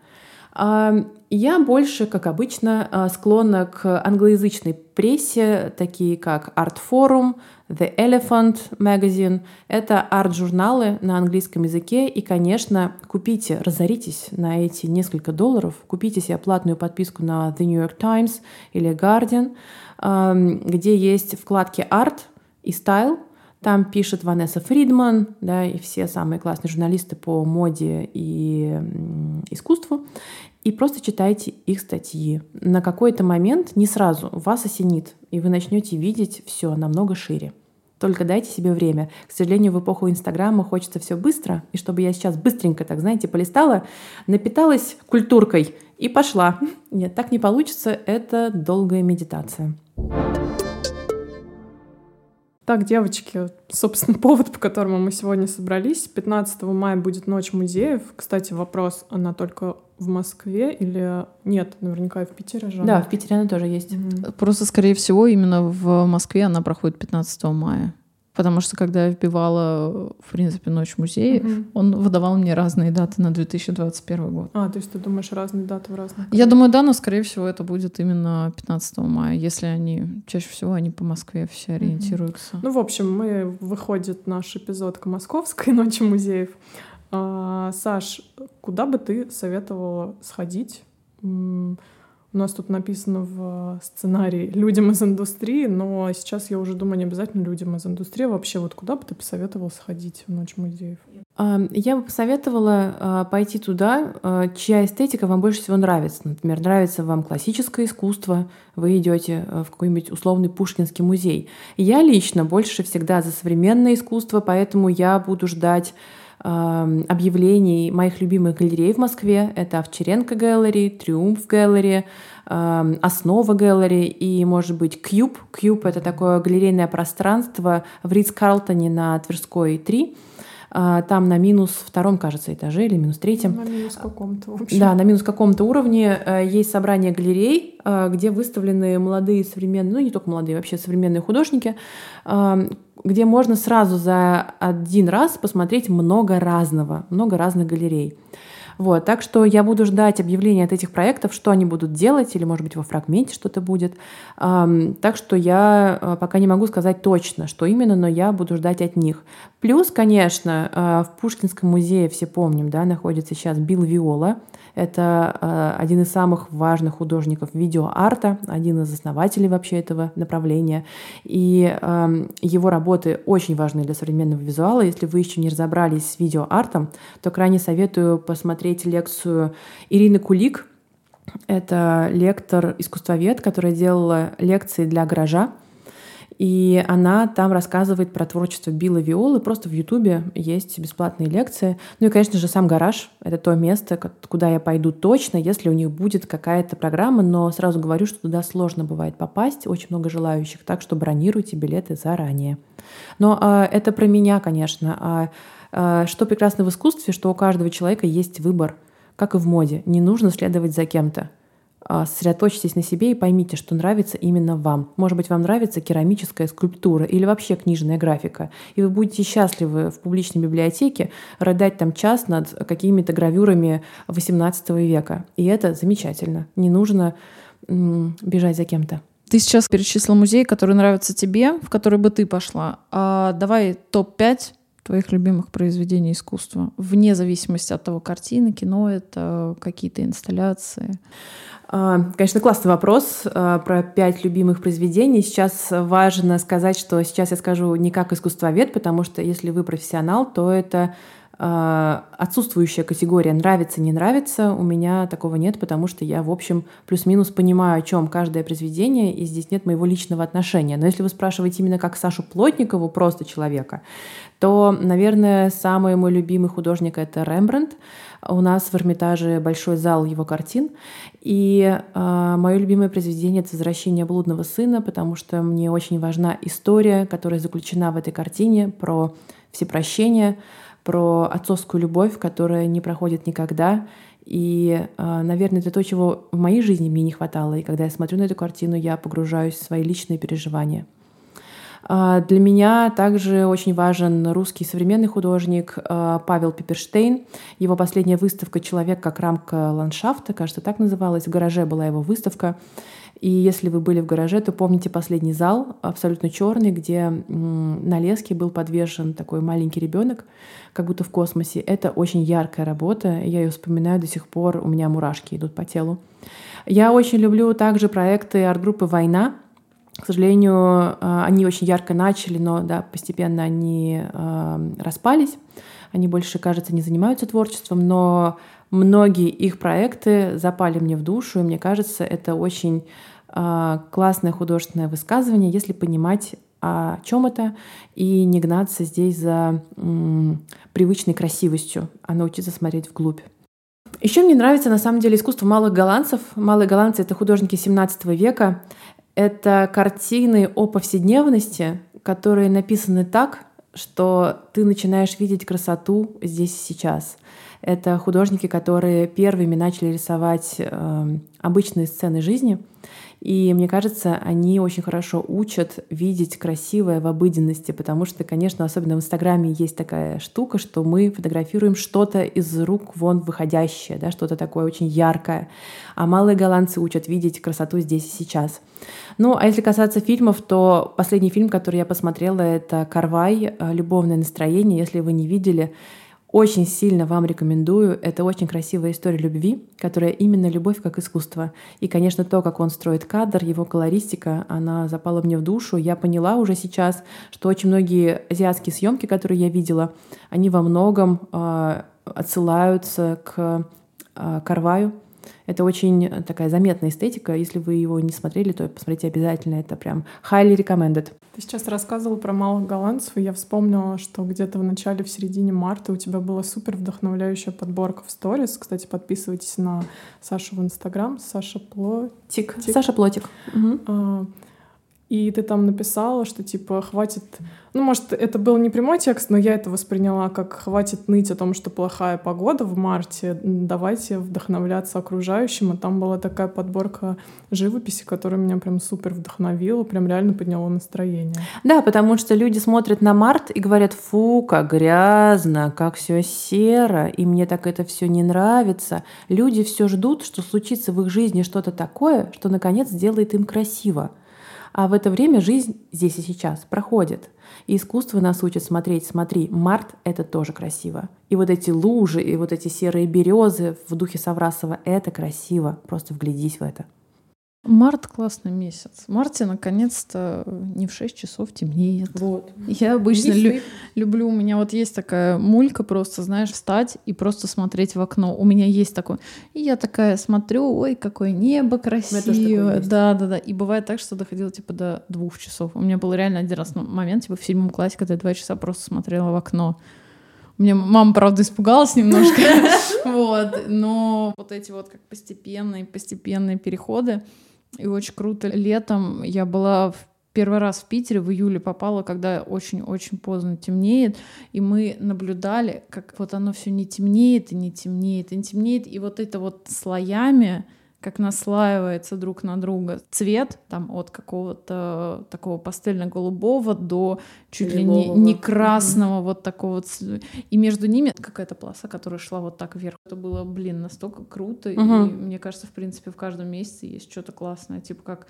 Я больше, как обычно, а, склонна к англоязычной прессе, такие как Art Forum, The Elephant Magazine. Это арт-журналы на английском языке. И, конечно, купите, разоритесь на эти несколько долларов, купите себе платную подписку на The New York Times или Guardian, где есть вкладки «Арт» и «Стайл», там пишет Ванесса Фридман, да, и все самые классные журналисты по моде и искусству. И просто читайте их статьи. На какой-то момент, не сразу, вас осенит, и вы начнете видеть все намного шире. Только дайте себе время. К сожалению, в эпоху Инстаграма хочется все быстро, и чтобы я сейчас быстренько, так знаете, полистала, напиталась культуркой и пошла. Нет, так не получится, это долгая медитация. Так, девочки, собственно, повод, по которому мы сегодня собрались. 15 мая будет Ночь музеев. Кстати, вопрос, она только в Москве или нет? Наверняка и в Питере же. Да, в Питере она тоже есть. Mm-hmm. Просто, скорее всего, именно в Москве она проходит 15 мая. Потому что когда я вбивала, в принципе, Ночь музея, угу. он выдавал мне разные даты на 2021 год. А, то есть ты думаешь разные даты в разных? Я думаю, да, но, скорее всего, это будет именно 15 мая, если они, чаще всего, они по Москве все ориентируются. Угу. Ну, в общем, мы, выходит наш эпизод к Московской Ночи музеев. А, Саш, куда бы ты советовала сходить? У нас тут написано в сценарии людям из индустрии, но сейчас я уже думаю, не обязательно людям из индустрии. Вообще, вот куда бы ты посоветовал сходить в Ночь музеев? Я бы посоветовала а, пойти туда, а, чья эстетика вам больше всего нравится. Например, нравится вам классическое искусство, вы идете а, в какой-нибудь условный Пушкинский музей. Я лично больше всегда за современное искусство, поэтому я буду ждать объявлений моих любимых галерей в Москве. Это Ovcharenko Gallery, Triumph Gallery, Osnova Gallery и, может быть, Кьюб. Кьюб — это такое галерейное пространство в Ридс-Карлтоне на Тверской 3. А, там на минус втором, кажется, этаже или минус третьем. На минус каком-то, в общем. Да, на минус каком-то уровне э, есть собрание галерей, э, где выставлены молодые современные, ну не только молодые, вообще современные художники, э, где можно сразу за один раз посмотреть много разного, много разных галерей. Вот, так что я буду ждать объявления от этих проектов, что они будут делать, или, может быть, во фрагменте что-то будет. Так что я э, пока не могу сказать точно, что именно, но я буду ждать от них. Плюс, конечно, э, в Пушкинском музее, все помним, да, находится сейчас Билл Виола. Это э, один из самых важных художников видеоарта, один из основателей вообще этого направления. И эм, его работы очень важны для современного визуала. Если вы еще не разобрались с видеоартом, то крайне советую посмотреть лекцию Ирины Кулик. Это лектор-искусствовед, которая делала лекции для гаража. И она там рассказывает про творчество Билла Виолы. Просто в Ютубе есть бесплатные лекции. Ну и, конечно же, сам гараж — это то место, куда я пойду точно, если у них будет какая-то программа. Но сразу говорю, что туда сложно бывает попасть. Очень много желающих. Так что бронируйте билеты заранее. Но а, это про меня, конечно. А, а, что прекрасно в искусстве, что у каждого человека есть выбор. Как и в моде. Не нужно следовать за кем-то. А, сосредоточьтесь на себе и поймите, что нравится именно вам. Может быть, вам нравится керамическая скульптура или вообще книжная графика. И вы будете счастливы в публичной библиотеке рыдать там час над какими-то гравюрами XVIII века. И это замечательно. Не нужно м- бежать за кем-то. Ты сейчас перечислил музей, который нравится тебе, в который бы ты пошла. А давай топ-5 твоих любимых произведений искусства, вне зависимости от того, картины, кино это, какие-то инсталляции? А, конечно, классный вопрос а, про пять любимых произведений. Сейчас важно сказать, что сейчас я скажу не как искусствовед, потому что если вы профессионал, то это отсутствующая категория нравится, не нравится, у меня такого нет, потому что я, в общем, плюс-минус понимаю, о чем каждое произведение, и здесь нет моего личного отношения. Но если вы спрашиваете именно как Сашу Плотникову, просто человека, то, наверное, самый мой любимый художник — это Рембрандт. У нас в Эрмитаже большой зал его картин. И э, мое любимое произведение — это «Возвращение блудного сына», потому что мне очень важна история, которая заключена в этой картине про всепрощение, про отцовскую любовь, которая не проходит никогда. И, э, наверное, это то, чего в моей жизни мне не хватало. И когда я смотрю на эту картину, я погружаюсь в свои личные переживания. А, для меня также очень важен русский современный художник а, Павел Пиперштейн. Его последняя выставка «Человек как рамка ландшафта», кажется, так называлась. В гараже была его выставка. И если вы были в гараже, то помните последний зал, абсолютно черный, где на леске был подвешен такой маленький ребенок, как будто в космосе. Это очень яркая работа. Я ее вспоминаю до сих пор. У меня мурашки идут по телу. Я очень люблю также проекты арт-группы «Война», к сожалению, э, они очень ярко начали, но да, постепенно они э, распались. Они больше, кажется, не занимаются творчеством, но многие их проекты запали мне в душу, и мне кажется, это очень классное художественное высказывание, если понимать, о чем это, и не гнаться здесь за привычной красивостью, а научиться смотреть вглубь. Еще мне нравится на самом деле искусство малых голландцев. Малые голландцы — это художники 17 века. Это картины о повседневности, которые написаны так, что ты начинаешь видеть красоту здесь и сейчас. Это художники, которые первыми начали рисовать э, обычные сцены жизни — и мне кажется, они очень хорошо учат видеть красивое в обыденности, потому что, конечно, особенно в Инстаграме есть такая штука, что мы фотографируем что-то из рук вон выходящее, да, что-то такое очень яркое. А малые голландцы учат видеть красоту здесь и сейчас. Ну, а если касаться фильмов, то последний фильм, который я посмотрела, это «Карвай. Любовное настроение». Если вы не видели, очень сильно вам рекомендую. Это очень красивая история любви, которая именно любовь как искусство. И, конечно, то, как он строит кадр, его колористика, она запала мне в душу. Я поняла уже сейчас, что очень многие азиатские съемки, которые я видела, они во многом э, отсылаются к э, Карваю, это очень такая заметная эстетика. Если вы его не смотрели, то посмотрите обязательно. Это прям highly recommended. Ты сейчас рассказывал про малых голландцев, и я вспомнила, что где-то в начале, в середине марта у тебя была супер вдохновляющая подборка в сторис. Кстати, подписывайтесь на Сашу в Инстаграм. Саша Плотик. Саша Плотик. Угу. И ты там написала, что типа хватит... Ну, может, это был не прямой текст, но я это восприняла как хватит ныть о том, что плохая погода в марте, давайте вдохновляться окружающим. И там была такая подборка живописи, которая меня прям супер вдохновила, прям реально подняла настроение. Да, потому что люди смотрят на март и говорят, фу, как грязно, как все серо, и мне так это все не нравится. Люди все ждут, что случится в их жизни что-то такое, что наконец сделает им красиво. А в это время жизнь здесь и сейчас проходит. И искусство нас учит смотреть, смотри, март — это тоже красиво. И вот эти лужи, и вот эти серые березы в духе Саврасова — это красиво. Просто вглядись в это. Март классный месяц. В марте наконец-то не в 6 часов темнеет. Вот. Я обычно лю- люблю, у меня вот есть такая мулька просто, знаешь, встать и просто смотреть в окно. У меня есть такое. И я такая смотрю, ой, какое небо красивое. Да, да, да. И бывает так, что доходило типа до двух часов. У меня был реально один раз момент, типа в седьмом классе, когда я два часа просто смотрела в окно. У меня мама, правда, испугалась немножко. Вот. Но вот эти вот как постепенные, постепенные переходы, и очень круто. Летом я была в первый раз в Питере в июле попала, когда очень-очень поздно темнеет, и мы наблюдали, как вот оно все не темнеет и не темнеет и не темнеет, и вот это вот слоями как наслаивается друг на друга цвет, там от какого-то такого пастельно-голубого до чуть ли не, не красного, mm-hmm. вот такого. И между ними какая-то полоса, которая шла вот так вверх. Это было, блин, настолько круто. Mm-hmm. И мне кажется, в принципе, в каждом месяце есть что-то классное. Типа как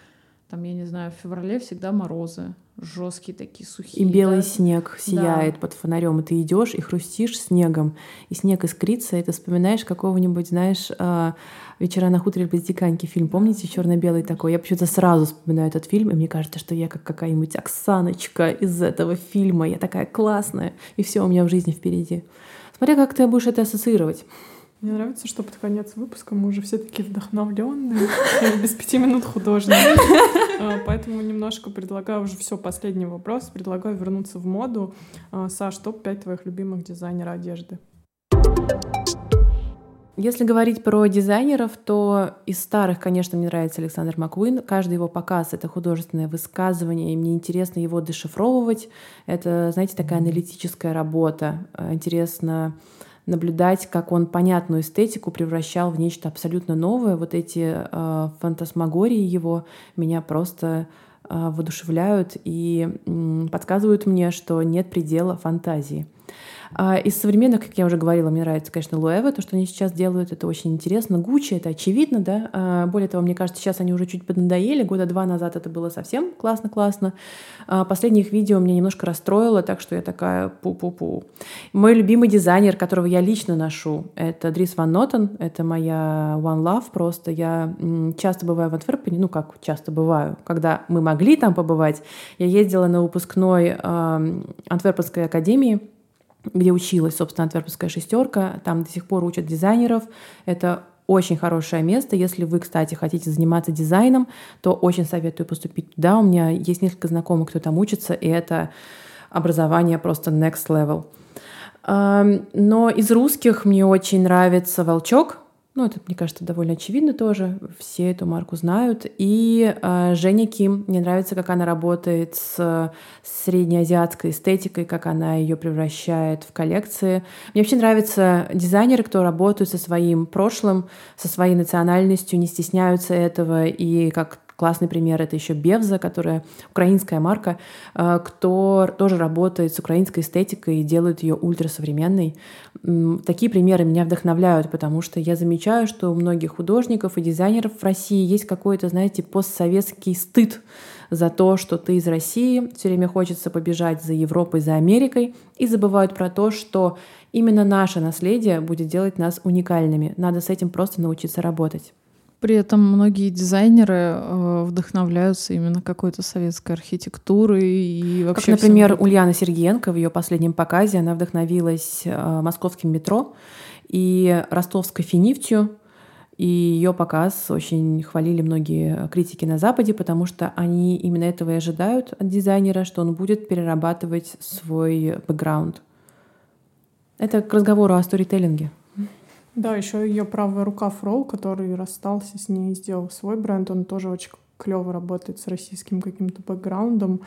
там, я не знаю, в феврале всегда морозы, жесткие такие, сухие. И белый да? снег сияет да. под фонарем, и ты идешь и хрустишь снегом, и снег искрится, и ты вспоминаешь какого-нибудь, знаешь, а, «Вечера на хуторе близ Диканьки» фильм, помните, черно белый такой? Я почему-то сразу вспоминаю этот фильм, и мне кажется, что я как какая-нибудь Оксаночка из этого фильма, я такая классная, и все у меня в жизни впереди. Смотри, как ты будешь это ассоциировать. Мне нравится, что под конец выпуска мы уже все такие вдохновленные, без пяти минут художник. А, поэтому немножко предлагаю уже все, последний вопрос. Предлагаю вернуться в моду. А, Саш, топ-5 твоих любимых дизайнера одежды. Если говорить про дизайнеров, то из старых, конечно, мне нравится Александр Маквин. Каждый его показ — это художественное высказывание, и мне интересно его дешифровывать. Это, знаете, такая аналитическая работа. Интересно наблюдать, как он понятную эстетику превращал в нечто абсолютно новое. Вот эти э, фантасмагории его меня просто э, воодушевляют и э, подсказывают мне, что нет предела фантазии. А из современных, как я уже говорила, мне нравится, конечно, Луэва, то, что они сейчас делают, это очень интересно. Гуччи, это очевидно, да. А более того, мне кажется, сейчас они уже чуть поднадоели. Года два назад это было совсем классно-классно. А последних видео меня немножко расстроило, так что я такая пу-пу-пу. Мой любимый дизайнер, которого я лично ношу, это Дрис Ван Нотен, это моя One Love просто. Я часто бываю в Антверпене, ну как часто бываю, когда мы могли там побывать. Я ездила на выпускной Антверпенской академии, где училась, собственно, Антверпенская шестерка. Там до сих пор учат дизайнеров. Это очень хорошее место. Если вы, кстати, хотите заниматься дизайном, то очень советую поступить туда. У меня есть несколько знакомых, кто там учится, и это образование просто next level. Но из русских мне очень нравится «Волчок», ну, это, мне кажется, довольно очевидно тоже. Все эту марку знают. И э, Женя Ким. Мне нравится, как она работает с среднеазиатской эстетикой, как она ее превращает в коллекции. Мне вообще нравятся дизайнеры, кто работают со своим прошлым, со своей национальностью, не стесняются этого и как Классный пример — это еще Бевза, которая украинская марка, э, кто тоже работает с украинской эстетикой и делает ее ультрасовременной. Такие примеры меня вдохновляют, потому что я замечаю, что у многих художников и дизайнеров в России есть какой-то, знаете, постсоветский стыд за то, что ты из России, все время хочется побежать за Европой, за Америкой, и забывают про то, что именно наше наследие будет делать нас уникальными. Надо с этим просто научиться работать. При этом многие дизайнеры э, вдохновляются именно какой-то советской архитектурой и вообще. Как, например, всем... Ульяна Сергеенко в ее последнем показе она вдохновилась э, московским метро и ростовской финифтью. И ее показ очень хвалили многие критики на Западе, потому что они именно этого и ожидают от дизайнера, что он будет перерабатывать свой бэкграунд. Это к разговору о сторителлинге. Да, еще ее правая рука Фрол, который расстался с ней и сделал свой бренд, он тоже очень клево работает с российским каким-то бэкграундом.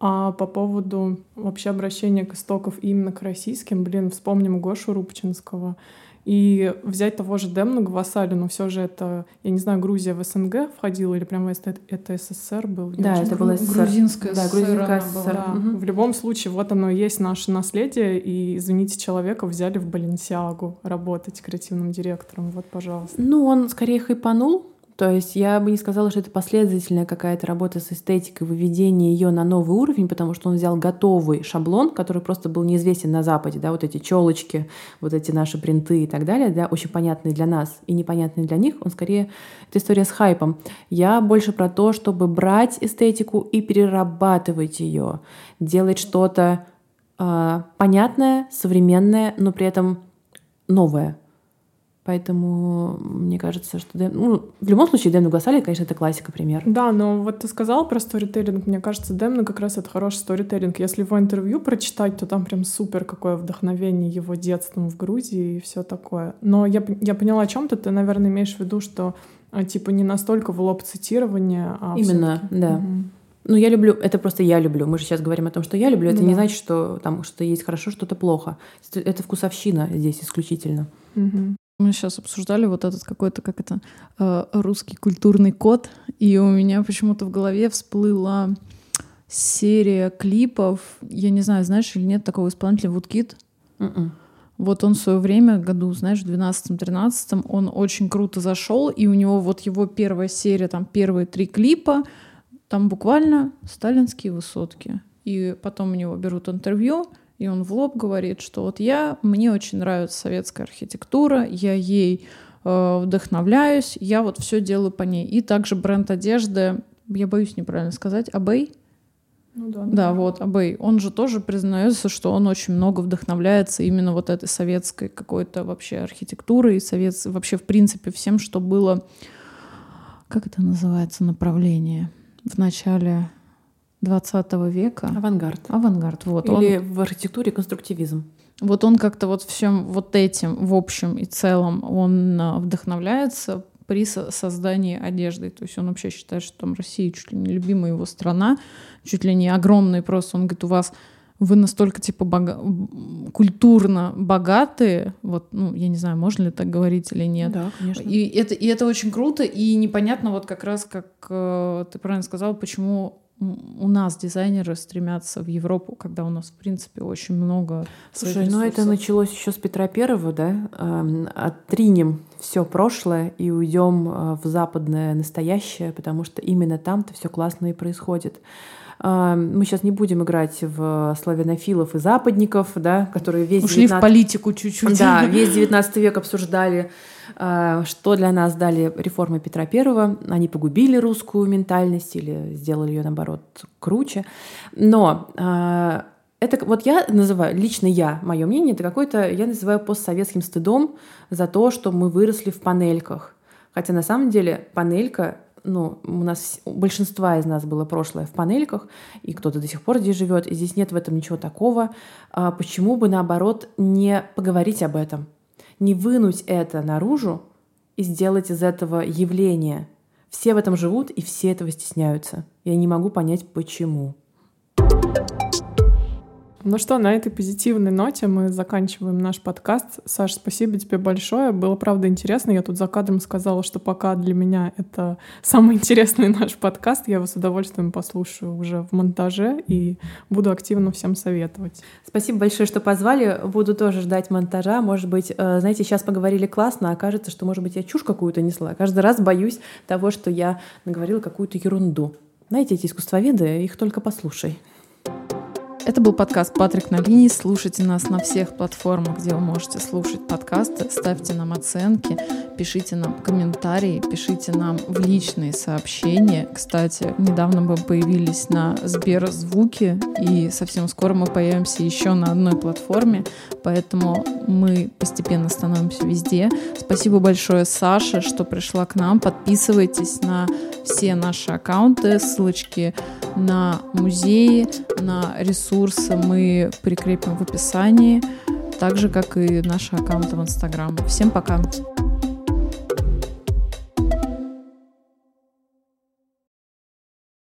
А по поводу вообще обращения к истоков именно к российским, блин, вспомним Гошу Рубчинского. И взять того же Демну Гвасали, но все же это, я не знаю, Грузия в СНГ входила или прямо это, это СССР был? Да, это было СССР. Грузинская да, грузинская СССР. Да. Угу. В любом случае, вот оно и есть наше наследие, и, извините, человека взяли в Баленсиагу работать креативным директором, вот, пожалуйста. Ну, он скорее хайпанул, то есть я бы не сказала, что это последовательная какая-то работа с эстетикой, выведение ее на новый уровень, потому что он взял готовый шаблон, который просто был неизвестен на Западе, да, вот эти челочки, вот эти наши принты и так далее, да, очень понятные для нас и непонятные для них. Он скорее это история с хайпом. Я больше про то, чтобы брать эстетику и перерабатывать ее, делать что-то э, понятное, современное, но при этом новое. Поэтому мне кажется, что Дэм... ну, в любом случае Дэмна Гвасали, конечно, это классика пример. Да, но вот ты сказал про сторителлинг. Мне кажется, Дэмна как раз это хороший сторителлинг. Если его интервью прочитать, то там прям супер какое вдохновение его детством в Грузии и все такое. Но я, я поняла, о чем ты. Ты, наверное, имеешь в виду, что а, типа не настолько в лоб цитирование, а Именно, да. Угу. Ну, я люблю, это просто я люблю. Мы же сейчас говорим о том, что я люблю. Это ну, не да. значит, что там что есть хорошо, что-то плохо. Это вкусовщина здесь исключительно. Угу. Мы сейчас обсуждали вот этот какой-то, как это, э, русский культурный код, и у меня почему-то в голове всплыла серия клипов. Я не знаю, знаешь или нет такого исполнителя Woodkid? Mm-mm. Вот он в свое время, году, знаешь, в 12-13, он очень круто зашел, и у него вот его первая серия, там первые три клипа, там буквально сталинские высотки. И потом у него берут интервью, и он в лоб говорит, что вот я, мне очень нравится советская архитектура, я ей э, вдохновляюсь, я вот все делаю по ней. И также бренд одежды, я боюсь неправильно сказать, Абей. Ну да, да, вот, Абей. Он же тоже признается, что он очень много вдохновляется именно вот этой советской какой-то вообще архитектурой, совет, вообще в принципе всем, что было, как это называется, направление в начале 20 века. Авангард. Авангард, вот. Или он, в архитектуре конструктивизм. Вот он как-то вот всем вот этим, в общем и целом, он а, вдохновляется при создании одежды. То есть он вообще считает, что там Россия чуть ли не любимая его страна, чуть ли не огромный просто. Он говорит, у вас вы настолько типа бога... культурно богатые, вот, ну, я не знаю, можно ли так говорить или нет. Да, конечно. И это, и это очень круто, и непонятно вот как раз, как э, ты правильно сказал, почему у нас дизайнеры стремятся в Европу, когда у нас, в принципе, очень много. Слушай, ну это началось еще с Петра Первого, да? Эм, отринем все прошлое и уйдем э, в западное настоящее, потому что именно там-то все классно и происходит. Эм, мы сейчас не будем играть в славянофилов и западников, да, которые весь Ушли 19... в политику чуть-чуть. Да, весь 19 век обсуждали а, что для нас дали реформы Петра I. Они погубили русскую ментальность или сделали ее, наоборот, круче. Но а, это вот я называю, лично я, мое мнение, это какой-то, я называю постсоветским стыдом за то, что мы выросли в панельках. Хотя на самом деле панелька ну, у нас у большинства из нас было прошлое в панельках, и кто-то до сих пор здесь живет, и здесь нет в этом ничего такого. А почему бы, наоборот, не поговорить об этом? не вынуть это наружу и сделать из этого явление. Все в этом живут, и все этого стесняются. Я не могу понять, почему. Ну что, на этой позитивной ноте мы заканчиваем наш подкаст. Саш, спасибо тебе большое. Было, правда, интересно. Я тут за кадром сказала, что пока для меня это самый интересный наш подкаст. Я его с удовольствием послушаю уже в монтаже и буду активно всем советовать. Спасибо большое, что позвали. Буду тоже ждать монтажа. Может быть, э, знаете, сейчас поговорили классно, а окажется, что, может быть, я чушь какую-то несла. Каждый раз боюсь того, что я наговорила какую-то ерунду. Знаете, эти искусствоведы, их только послушай. Это был подкаст «Патрик на линии». Слушайте нас на всех платформах, где вы можете слушать подкасты. Ставьте нам оценки, пишите нам комментарии, пишите нам в личные сообщения. Кстати, недавно мы появились на Сберзвуке, и совсем скоро мы появимся еще на одной платформе, поэтому мы постепенно становимся везде. Спасибо большое Саше, что пришла к нам. Подписывайтесь на все наши аккаунты, ссылочки на музеи, на ресурсы мы прикрепим в описании, так же, как и наши аккаунты в Инстаграм. Всем пока!